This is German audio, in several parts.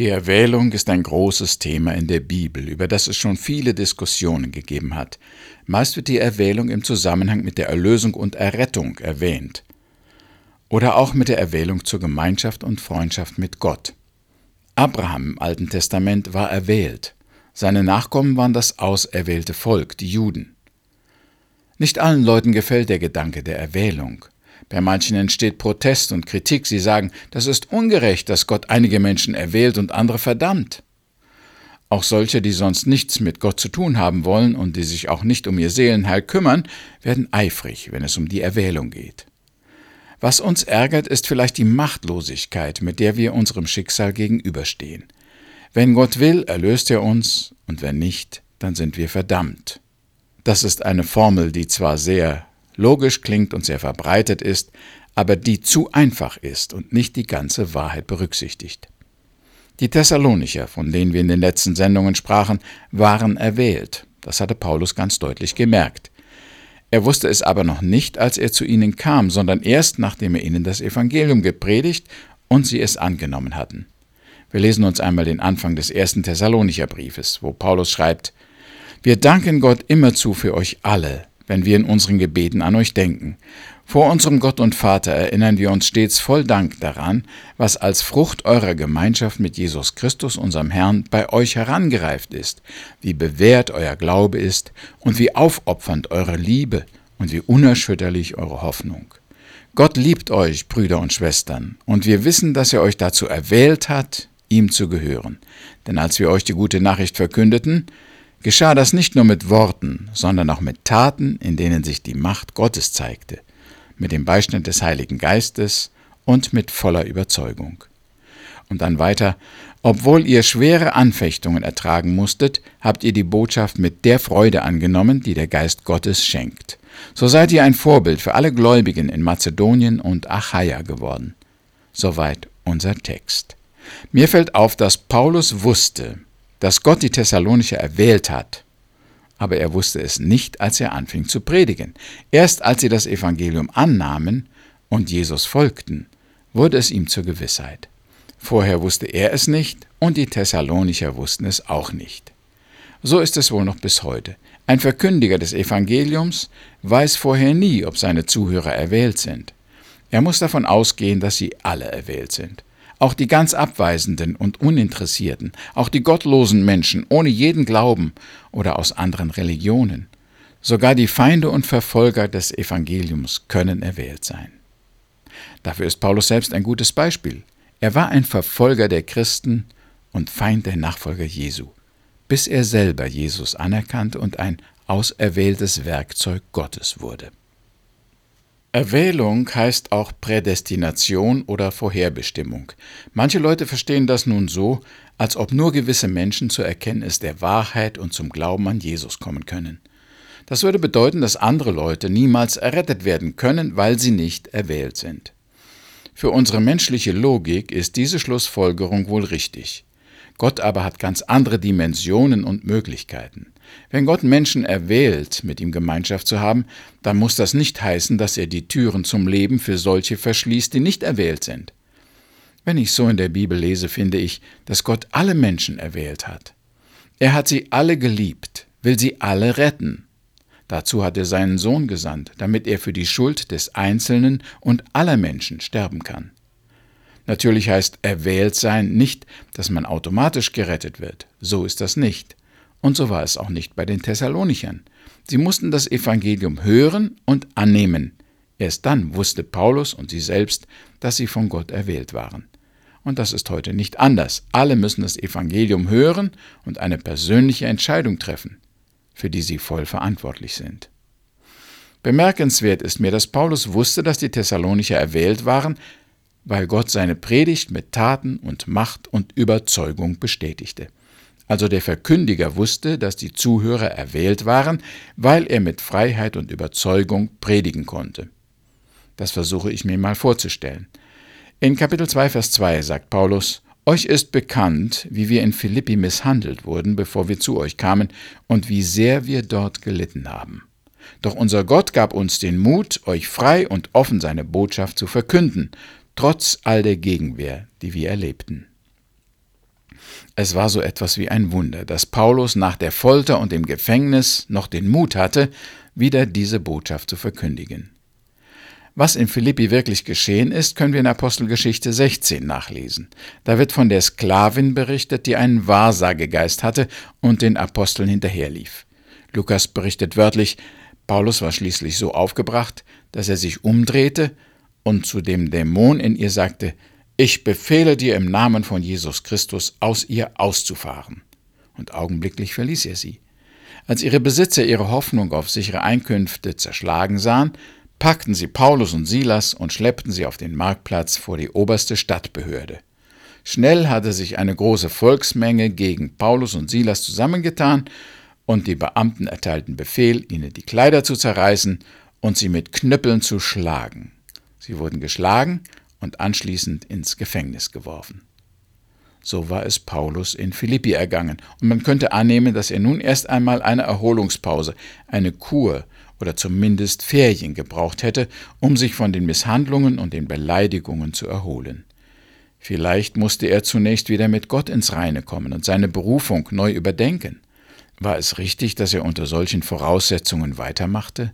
Die Erwählung ist ein großes Thema in der Bibel, über das es schon viele Diskussionen gegeben hat. Meist wird die Erwählung im Zusammenhang mit der Erlösung und Errettung erwähnt. Oder auch mit der Erwählung zur Gemeinschaft und Freundschaft mit Gott. Abraham im Alten Testament war erwählt. Seine Nachkommen waren das auserwählte Volk, die Juden. Nicht allen Leuten gefällt der Gedanke der Erwählung. Bei manchen entsteht Protest und Kritik. Sie sagen, das ist ungerecht, dass Gott einige Menschen erwählt und andere verdammt. Auch solche, die sonst nichts mit Gott zu tun haben wollen und die sich auch nicht um ihr Seelenheil kümmern, werden eifrig, wenn es um die Erwählung geht. Was uns ärgert, ist vielleicht die Machtlosigkeit, mit der wir unserem Schicksal gegenüberstehen. Wenn Gott will, erlöst er uns, und wenn nicht, dann sind wir verdammt. Das ist eine Formel, die zwar sehr logisch klingt und sehr verbreitet ist, aber die zu einfach ist und nicht die ganze Wahrheit berücksichtigt. Die Thessalonicher, von denen wir in den letzten Sendungen sprachen, waren erwählt. Das hatte Paulus ganz deutlich gemerkt. Er wusste es aber noch nicht, als er zu ihnen kam, sondern erst nachdem er ihnen das Evangelium gepredigt und sie es angenommen hatten. Wir lesen uns einmal den Anfang des ersten Thessalonicher Briefes, wo Paulus schreibt: Wir danken Gott immerzu für euch alle, wenn wir in unseren Gebeten an euch denken. Vor unserem Gott und Vater erinnern wir uns stets voll Dank daran, was als Frucht eurer Gemeinschaft mit Jesus Christus, unserem Herrn, bei euch herangereift ist, wie bewährt euer Glaube ist und wie aufopfernd eure Liebe und wie unerschütterlich eure Hoffnung. Gott liebt euch, Brüder und Schwestern, und wir wissen, dass er euch dazu erwählt hat, ihm zu gehören. Denn als wir euch die gute Nachricht verkündeten, geschah das nicht nur mit Worten, sondern auch mit Taten, in denen sich die Macht Gottes zeigte, mit dem Beistand des Heiligen Geistes und mit voller Überzeugung. Und dann weiter, obwohl ihr schwere Anfechtungen ertragen musstet, habt ihr die Botschaft mit der Freude angenommen, die der Geist Gottes schenkt. So seid ihr ein Vorbild für alle Gläubigen in Mazedonien und Achaia geworden. Soweit unser Text. Mir fällt auf, dass Paulus wusste, dass Gott die Thessalonicher erwählt hat. Aber er wusste es nicht, als er anfing zu predigen. Erst als sie das Evangelium annahmen und Jesus folgten, wurde es ihm zur Gewissheit. Vorher wusste er es nicht und die Thessalonicher wussten es auch nicht. So ist es wohl noch bis heute. Ein Verkündiger des Evangeliums weiß vorher nie, ob seine Zuhörer erwählt sind. Er muss davon ausgehen, dass sie alle erwählt sind. Auch die ganz Abweisenden und Uninteressierten, auch die gottlosen Menschen ohne jeden Glauben oder aus anderen Religionen, sogar die Feinde und Verfolger des Evangeliums können erwählt sein. Dafür ist Paulus selbst ein gutes Beispiel. Er war ein Verfolger der Christen und Feind der Nachfolger Jesu, bis er selber Jesus anerkannte und ein auserwähltes Werkzeug Gottes wurde. Erwählung heißt auch Prädestination oder Vorherbestimmung. Manche Leute verstehen das nun so, als ob nur gewisse Menschen zur Erkenntnis der Wahrheit und zum Glauben an Jesus kommen können. Das würde bedeuten, dass andere Leute niemals errettet werden können, weil sie nicht erwählt sind. Für unsere menschliche Logik ist diese Schlussfolgerung wohl richtig. Gott aber hat ganz andere Dimensionen und Möglichkeiten. Wenn Gott Menschen erwählt, mit ihm Gemeinschaft zu haben, dann muss das nicht heißen, dass er die Türen zum Leben für solche verschließt, die nicht erwählt sind. Wenn ich so in der Bibel lese, finde ich, dass Gott alle Menschen erwählt hat. Er hat sie alle geliebt, will sie alle retten. Dazu hat er seinen Sohn gesandt, damit er für die Schuld des Einzelnen und aller Menschen sterben kann. Natürlich heißt erwählt sein nicht, dass man automatisch gerettet wird. So ist das nicht. Und so war es auch nicht bei den Thessalonichern. Sie mussten das Evangelium hören und annehmen. Erst dann wusste Paulus und sie selbst, dass sie von Gott erwählt waren. Und das ist heute nicht anders. Alle müssen das Evangelium hören und eine persönliche Entscheidung treffen, für die sie voll verantwortlich sind. Bemerkenswert ist mir, dass Paulus wusste, dass die Thessalonicher erwählt waren, weil Gott seine Predigt mit Taten und Macht und Überzeugung bestätigte. Also der Verkündiger wusste, dass die Zuhörer erwählt waren, weil er mit Freiheit und Überzeugung predigen konnte. Das versuche ich mir mal vorzustellen. In Kapitel 2, Vers 2 sagt Paulus, Euch ist bekannt, wie wir in Philippi misshandelt wurden, bevor wir zu euch kamen, und wie sehr wir dort gelitten haben. Doch unser Gott gab uns den Mut, euch frei und offen seine Botschaft zu verkünden, trotz all der Gegenwehr, die wir erlebten. Es war so etwas wie ein Wunder, dass Paulus nach der Folter und dem Gefängnis noch den Mut hatte, wieder diese Botschaft zu verkündigen. Was in Philippi wirklich geschehen ist, können wir in Apostelgeschichte 16 nachlesen. Da wird von der Sklavin berichtet, die einen Wahrsagegeist hatte und den Aposteln hinterherlief. Lukas berichtet wörtlich, Paulus war schließlich so aufgebracht, dass er sich umdrehte und zu dem Dämon in ihr sagte, ich befehle dir im Namen von Jesus Christus, aus ihr auszufahren. Und augenblicklich verließ er sie. Als ihre Besitzer ihre Hoffnung auf sichere Einkünfte zerschlagen sahen, packten sie Paulus und Silas und schleppten sie auf den Marktplatz vor die oberste Stadtbehörde. Schnell hatte sich eine große Volksmenge gegen Paulus und Silas zusammengetan, und die Beamten erteilten Befehl, ihnen die Kleider zu zerreißen und sie mit Knüppeln zu schlagen. Sie wurden geschlagen und anschließend ins Gefängnis geworfen. So war es Paulus in Philippi ergangen, und man könnte annehmen, dass er nun erst einmal eine Erholungspause, eine Kur oder zumindest Ferien gebraucht hätte, um sich von den Misshandlungen und den Beleidigungen zu erholen. Vielleicht musste er zunächst wieder mit Gott ins Reine kommen und seine Berufung neu überdenken. War es richtig, dass er unter solchen Voraussetzungen weitermachte?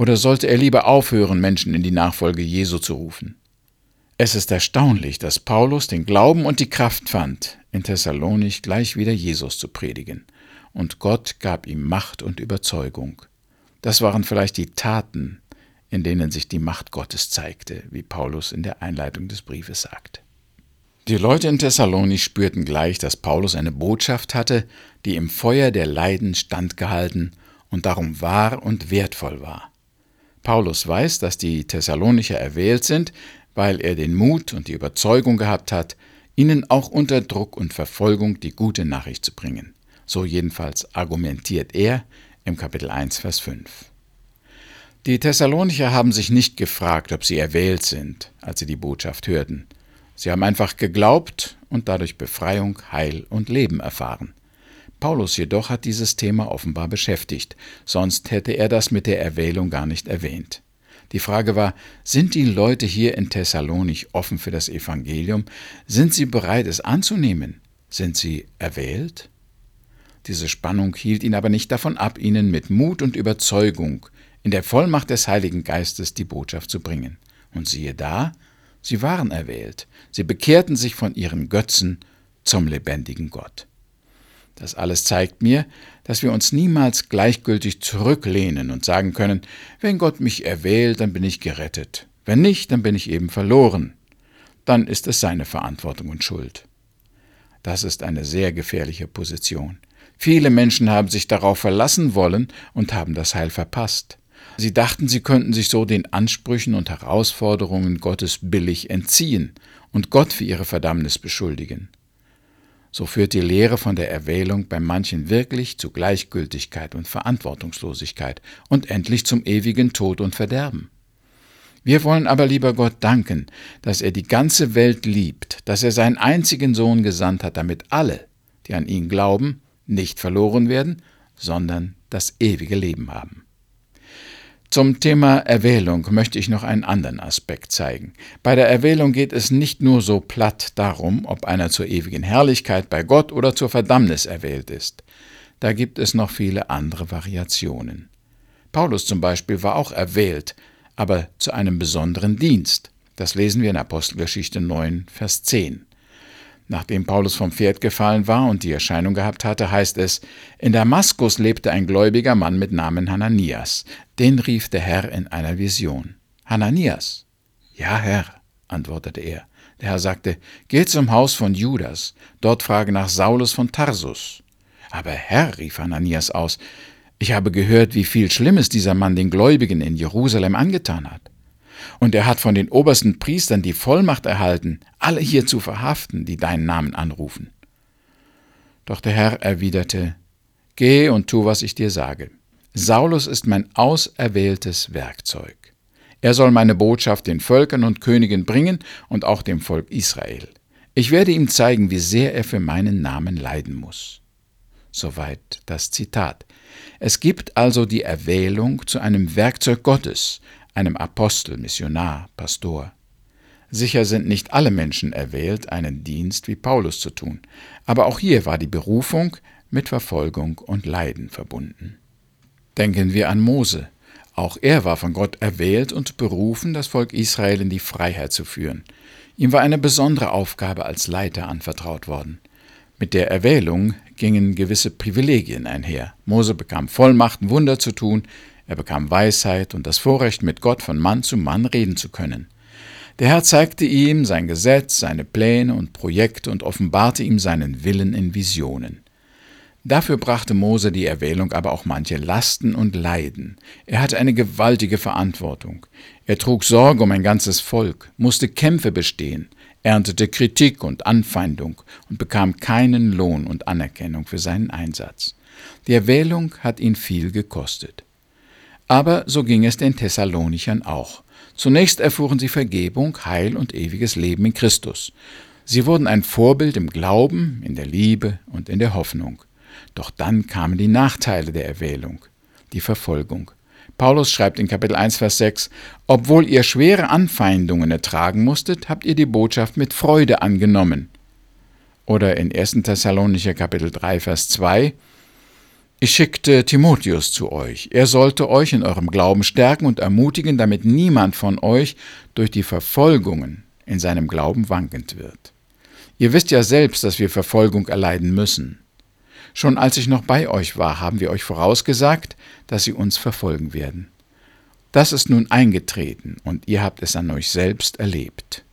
Oder sollte er lieber aufhören, Menschen in die Nachfolge Jesu zu rufen? Es ist erstaunlich, dass Paulus den Glauben und die Kraft fand, in Thessalonich gleich wieder Jesus zu predigen, und Gott gab ihm Macht und Überzeugung. Das waren vielleicht die Taten, in denen sich die Macht Gottes zeigte, wie Paulus in der Einleitung des Briefes sagt. Die Leute in Thessalonich spürten gleich, dass Paulus eine Botschaft hatte, die im Feuer der Leiden standgehalten und darum wahr und wertvoll war. Paulus weiß, dass die Thessalonicher erwählt sind, weil er den Mut und die Überzeugung gehabt hat, ihnen auch unter Druck und Verfolgung die gute Nachricht zu bringen. So jedenfalls argumentiert er im Kapitel 1, Vers 5. Die Thessalonicher haben sich nicht gefragt, ob sie erwählt sind, als sie die Botschaft hörten. Sie haben einfach geglaubt und dadurch Befreiung, Heil und Leben erfahren. Paulus jedoch hat dieses Thema offenbar beschäftigt, sonst hätte er das mit der Erwählung gar nicht erwähnt. Die Frage war, sind die Leute hier in Thessalonich offen für das Evangelium? Sind sie bereit, es anzunehmen? Sind sie erwählt? Diese Spannung hielt ihn aber nicht davon ab, ihnen mit Mut und Überzeugung in der Vollmacht des Heiligen Geistes die Botschaft zu bringen. Und siehe da, sie waren erwählt, sie bekehrten sich von ihren Götzen zum lebendigen Gott. Das alles zeigt mir, dass wir uns niemals gleichgültig zurücklehnen und sagen können, wenn Gott mich erwählt, dann bin ich gerettet, wenn nicht, dann bin ich eben verloren. Dann ist es seine Verantwortung und Schuld. Das ist eine sehr gefährliche Position. Viele Menschen haben sich darauf verlassen wollen und haben das Heil verpasst. Sie dachten, sie könnten sich so den Ansprüchen und Herausforderungen Gottes billig entziehen und Gott für ihre Verdammnis beschuldigen. So führt die Lehre von der Erwählung bei manchen wirklich zu Gleichgültigkeit und Verantwortungslosigkeit und endlich zum ewigen Tod und Verderben. Wir wollen aber lieber Gott danken, dass er die ganze Welt liebt, dass er seinen einzigen Sohn gesandt hat, damit alle, die an ihn glauben, nicht verloren werden, sondern das ewige Leben haben. Zum Thema Erwählung möchte ich noch einen anderen Aspekt zeigen. Bei der Erwählung geht es nicht nur so platt darum, ob einer zur ewigen Herrlichkeit bei Gott oder zur Verdammnis erwählt ist. Da gibt es noch viele andere Variationen. Paulus zum Beispiel war auch erwählt, aber zu einem besonderen Dienst. Das lesen wir in Apostelgeschichte 9, Vers 10. Nachdem Paulus vom Pferd gefallen war und die Erscheinung gehabt hatte, heißt es, in Damaskus lebte ein gläubiger Mann mit Namen Hananias. Den rief der Herr in einer Vision. Hananias. Ja, Herr, antwortete er. Der Herr sagte, Geh zum Haus von Judas, dort frage nach Saulus von Tarsus. Aber Herr, rief Hananias aus, ich habe gehört, wie viel Schlimmes dieser Mann den Gläubigen in Jerusalem angetan hat. Und er hat von den obersten Priestern die Vollmacht erhalten, alle hier zu verhaften, die deinen Namen anrufen. Doch der Herr erwiderte, Geh und tu, was ich dir sage. Saulus ist mein auserwähltes Werkzeug. Er soll meine Botschaft den Völkern und Königen bringen und auch dem Volk Israel. Ich werde ihm zeigen, wie sehr er für meinen Namen leiden muss. Soweit das Zitat. Es gibt also die Erwählung zu einem Werkzeug Gottes, einem Apostel, Missionar, Pastor. Sicher sind nicht alle Menschen erwählt, einen Dienst wie Paulus zu tun, aber auch hier war die Berufung mit Verfolgung und Leiden verbunden. Denken wir an Mose. Auch er war von Gott erwählt und berufen, das Volk Israel in die Freiheit zu führen. Ihm war eine besondere Aufgabe als Leiter anvertraut worden. Mit der Erwählung gingen gewisse Privilegien einher. Mose bekam Vollmachten, Wunder zu tun, er bekam Weisheit und das Vorrecht, mit Gott von Mann zu Mann reden zu können. Der Herr zeigte ihm sein Gesetz, seine Pläne und Projekte und offenbarte ihm seinen Willen in Visionen. Dafür brachte Mose die Erwählung aber auch manche Lasten und Leiden. Er hatte eine gewaltige Verantwortung. Er trug Sorge um ein ganzes Volk, musste Kämpfe bestehen, erntete Kritik und Anfeindung und bekam keinen Lohn und Anerkennung für seinen Einsatz. Die Erwählung hat ihn viel gekostet. Aber so ging es den Thessalonichern auch. Zunächst erfuhren sie Vergebung, Heil und ewiges Leben in Christus. Sie wurden ein Vorbild im Glauben, in der Liebe und in der Hoffnung. Doch dann kamen die Nachteile der Erwählung, die Verfolgung. Paulus schreibt in Kapitel 1, Vers 6, Obwohl ihr schwere Anfeindungen ertragen musstet, habt ihr die Botschaft mit Freude angenommen. Oder in 1. Thessalonicher Kapitel 3, Vers 2, ich schickte Timotheus zu euch. Er sollte euch in eurem Glauben stärken und ermutigen, damit niemand von euch durch die Verfolgungen in seinem Glauben wankend wird. Ihr wisst ja selbst, dass wir Verfolgung erleiden müssen. Schon als ich noch bei euch war, haben wir euch vorausgesagt, dass sie uns verfolgen werden. Das ist nun eingetreten und ihr habt es an euch selbst erlebt.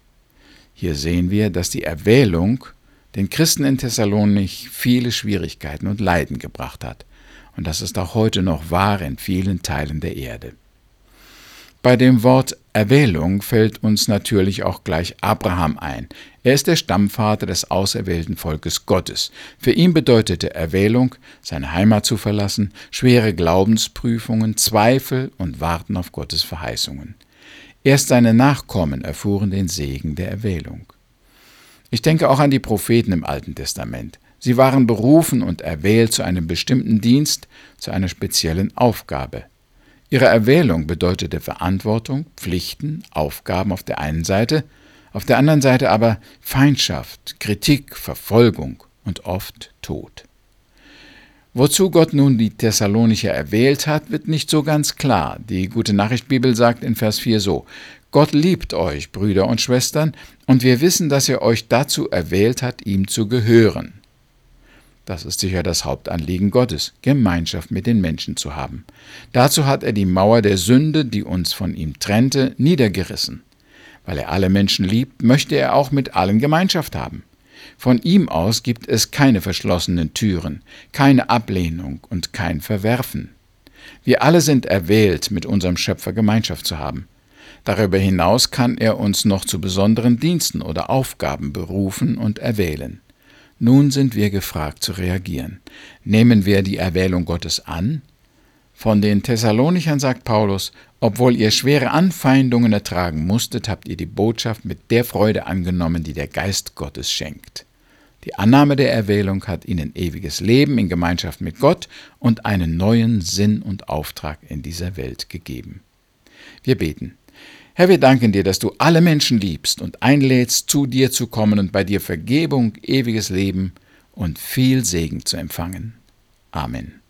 Hier sehen wir, dass die Erwählung den Christen in Thessalonich viele Schwierigkeiten und Leiden gebracht hat. Und das ist auch heute noch wahr in vielen Teilen der Erde. Bei dem Wort Erwählung fällt uns natürlich auch gleich Abraham ein. Er ist der Stammvater des auserwählten Volkes Gottes. Für ihn bedeutete Erwählung, seine Heimat zu verlassen, schwere Glaubensprüfungen, Zweifel und Warten auf Gottes Verheißungen. Erst seine Nachkommen erfuhren den Segen der Erwählung. Ich denke auch an die Propheten im Alten Testament. Sie waren berufen und erwählt zu einem bestimmten Dienst, zu einer speziellen Aufgabe. Ihre Erwählung bedeutete Verantwortung, Pflichten, Aufgaben auf der einen Seite, auf der anderen Seite aber Feindschaft, Kritik, Verfolgung und oft Tod. Wozu Gott nun die Thessalonicher erwählt hat, wird nicht so ganz klar. Die Gute Nachricht Bibel sagt in Vers 4 so: Gott liebt euch, Brüder und Schwestern, und wir wissen, dass er euch dazu erwählt hat, ihm zu gehören. Das ist sicher das Hauptanliegen Gottes, Gemeinschaft mit den Menschen zu haben. Dazu hat er die Mauer der Sünde, die uns von ihm trennte, niedergerissen. Weil er alle Menschen liebt, möchte er auch mit allen Gemeinschaft haben. Von ihm aus gibt es keine verschlossenen Türen, keine Ablehnung und kein Verwerfen. Wir alle sind erwählt, mit unserem Schöpfer Gemeinschaft zu haben. Darüber hinaus kann er uns noch zu besonderen Diensten oder Aufgaben berufen und erwählen. Nun sind wir gefragt zu reagieren. Nehmen wir die Erwählung Gottes an? Von den Thessalonichern sagt Paulus, obwohl ihr schwere Anfeindungen ertragen musstet, habt ihr die Botschaft mit der Freude angenommen, die der Geist Gottes schenkt. Die Annahme der Erwählung hat ihnen ewiges Leben in Gemeinschaft mit Gott und einen neuen Sinn und Auftrag in dieser Welt gegeben. Wir beten. Herr, wir danken dir, dass du alle Menschen liebst und einlädst, zu dir zu kommen und bei dir Vergebung, ewiges Leben und viel Segen zu empfangen. Amen.